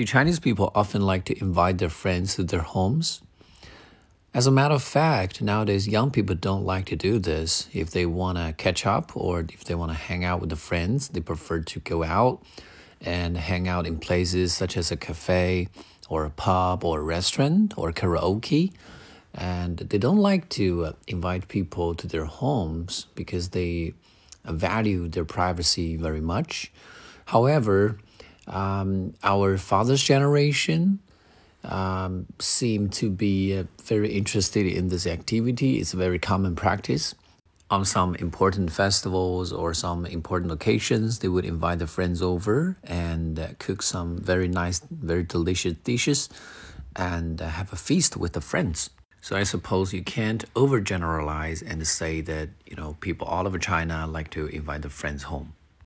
Do Chinese people often like to invite their friends to their homes? As a matter of fact, nowadays young people don't like to do this. If they want to catch up or if they want to hang out with the friends, they prefer to go out and hang out in places such as a cafe or a pub or a restaurant or karaoke. And they don't like to uh, invite people to their homes because they value their privacy very much. However, um, our father's generation um, seem to be uh, very interested in this activity. It's a very common practice. On some important festivals or some important occasions, they would invite their friends over and uh, cook some very nice, very delicious dishes and uh, have a feast with the friends. So I suppose you can't overgeneralize and say that you know people all over China like to invite their friends home.